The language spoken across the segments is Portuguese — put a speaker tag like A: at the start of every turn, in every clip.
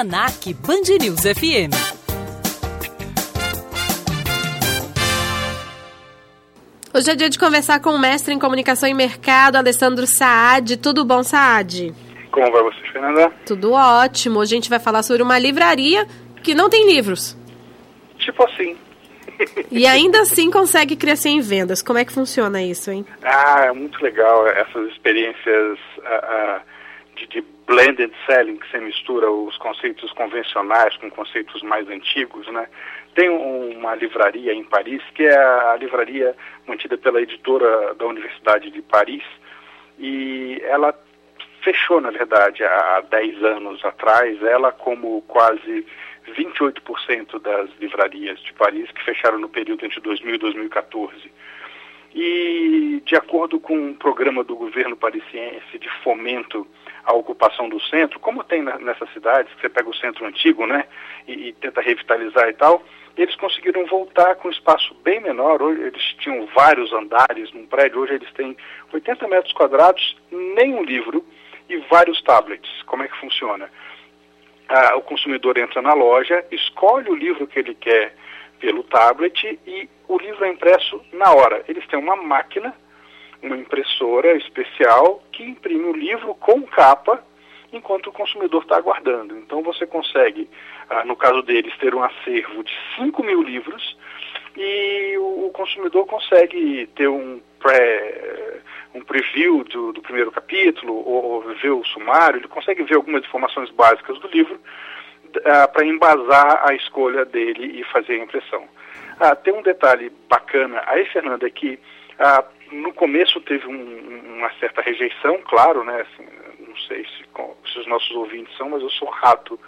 A: Almanac Band News FM.
B: Hoje é dia de conversar com o mestre em comunicação e mercado, Alessandro Saad. Tudo bom, Saad?
C: Como vai você, Fernanda?
B: Tudo ótimo. Hoje a gente vai falar sobre uma livraria que não tem livros.
C: Tipo assim.
B: E ainda assim consegue crescer em vendas. Como é que funciona isso, hein?
C: Ah, é muito legal essas experiências uh, uh, de, de blended selling, que você mistura os conceitos convencionais com conceitos mais antigos, né? Tem uma livraria em Paris, que é a livraria mantida pela editora da Universidade de Paris, e ela fechou, na verdade, há 10 anos atrás, ela como quase 28% das livrarias de Paris que fecharam no período entre 2000 e 2014. E, de acordo com um programa do governo parisiense de fomento à ocupação do centro, como tem na, nessas cidades, você pega o centro antigo, né, e, e, tenta revitalizar e tal, eles conseguiram voltar com um espaço bem menor. Hoje eles tinham vários andares num prédio, hoje eles têm 80 metros quadrados, nem um livro e vários tablets. Como é que funciona? Ah, o consumidor entra na loja, escolhe o livro que ele quer pelo tablet e o livro é impresso na hora. Eles têm uma máquina, uma impressora especial que imprime o livro com capa enquanto o consumidor está aguardando. Então você consegue, ah, no caso deles, ter um acervo de 5 mil livros e o, o consumidor consegue ter um pré um preview do, do primeiro capítulo ou, ou ver o sumário, ele consegue ver algumas informações básicas do livro uh, para embasar a escolha dele e fazer a impressão. Ah, tem um detalhe bacana aí, Fernanda, é que ah, no começo teve um, uma certa rejeição, claro, né? Assim, não sei se, se, os nossos ouvintes são, mas eu sou rato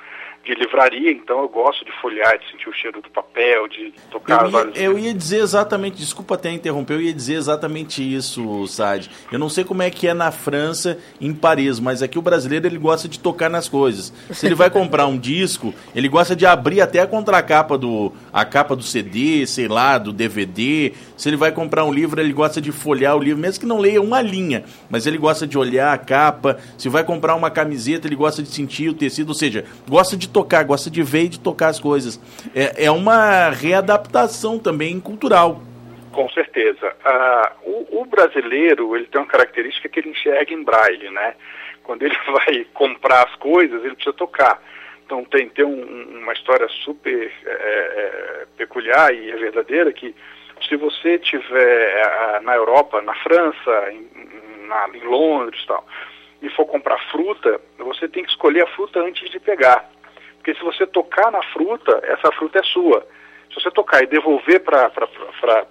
C: de livraria, então eu gosto de folhear, de sentir o cheiro do papel, de tocar
D: eu ia, eu ia dizer exatamente, desculpa até interromper, eu ia dizer exatamente isso, Sad. Eu não sei como é que é na França, em Paris, mas aqui o brasileiro ele gosta de tocar nas coisas. Se ele vai comprar um disco, ele gosta de abrir até a contracapa do a capa do CD, sei lá, do DVD. Se ele vai comprar um livro, ele gosta de folhear o livro, mesmo que não leia uma linha, mas ele gosta de olhar a capa. Se vai comprar uma camiseta, ele gosta de sentir o tecido, ou seja, gosta de tocar, gosta de ver e de tocar as coisas. É, é uma readaptação também cultural.
C: Com certeza. Ah, o, o, brasileiro ele tem uma característica que ele enxerga em braille, né? Quando ele vai comprar as coisas, ele precisa tocar. Então tem, tem um, uma história super é, é, peculiar e é verdadeira que se você tiver na Europa, na França, em, na, em Londres tal, e for comprar fruta, você tem que escolher a fruta antes de pegar. Porque se você tocar na fruta, essa fruta é sua. Se você tocar e devolver para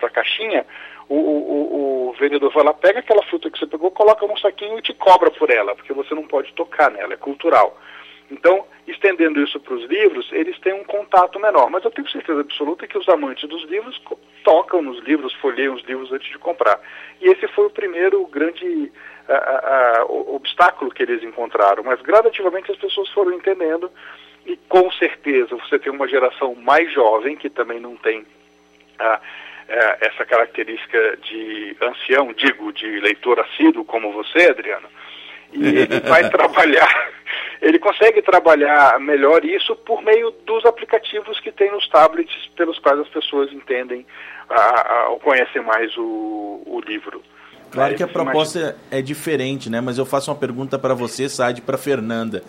C: a caixinha, o, o, o, vendedor vai lá, pega aquela fruta que você pegou, coloca num saquinho e te cobra por ela, porque você não pode tocar nela, é cultural. Então, estendendo isso para os livros, eles têm um contato menor. Mas eu tenho certeza absoluta que os amantes dos livros tocam nos livros, folheiam os livros antes de comprar. E esse foi o primeiro grande a, a, a, obstáculo que eles encontraram. Mas gradativamente as pessoas foram entendendo e com certeza você tem uma geração mais jovem que também não tem ah, é, essa característica de ancião, digo, de leitor assíduo como você, Adriano, e ele vai trabalhar, ele consegue trabalhar melhor isso por meio dos aplicativos que tem nos tablets pelos quais as pessoas entendem ou conhecem mais o, o livro.
D: Claro que a proposta é diferente, né? Mas eu faço uma pergunta para você, Sade, para Fernanda.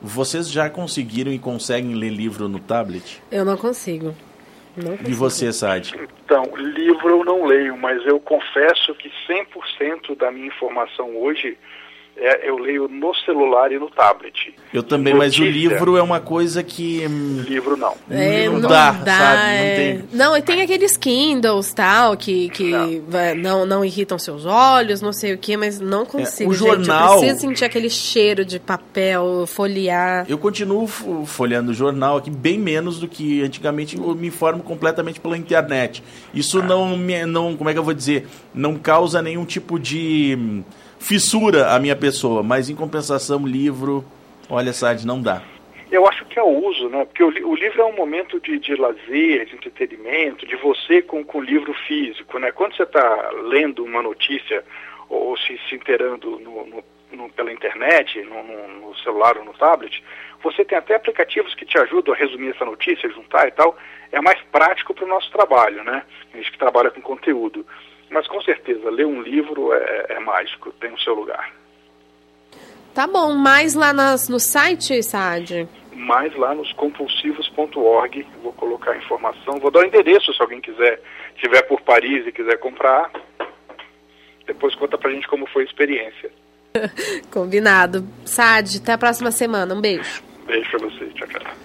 D: Vocês já conseguiram e conseguem ler livro no tablet?
B: Eu não consigo. Não consigo.
D: E você, Sade?
C: Então, livro eu não leio, mas eu confesso que 100% da minha informação hoje é, eu leio no celular e no tablet.
D: Eu também, Notícia, mas o livro é uma coisa que.
C: Hum, livro não.
B: É, não, não, dá, dá sabe? É... Não, tem... não, e tem aqueles Kindles tal, que, que não. não. Não, irritam seus olhos, não sei o que, mas não consigo.
D: É, o gente, jornal.
B: Eu preciso sentir aquele cheiro de papel, folhear.
D: Eu continuo folheando o jornal aqui bem menos do que antigamente. Eu me informo completamente pela internet. Isso ah. não me. Não, como é que eu vou dizer? Não causa nenhum tipo de hum, fissura a minha pessoa, mas em compensação, livro, olha, Sad, não dá.
C: Eu acho que é o uso, né? Porque o, o livro é um momento de, de lazer, de entretenimento, de você com o livro físico, né? Quando você está lendo uma notícia ou se, se inteirando no, no, no, pela internet, no, no, celular ou no tablet, Você tem até aplicativos que te ajudam a resumir essa notícia, juntar e tal. É mais prático para o nosso trabalho, né? A gente que trabalha com conteúdo. Mas com certeza, ler um livro é, é mágico, tem o seu lugar.
B: Tá bom, mais lá nas, no site, Saad?
C: Mais lá nos compulsivos.org, vou colocar a informação, vou dar o endereço se alguém quiser, estiver por Paris e quiser comprar. Depois conta pra gente como foi a experiência.
B: Combinado. Saad, até a próxima semana. Um beijo.
C: Beijo pra você. Tchau, tchau.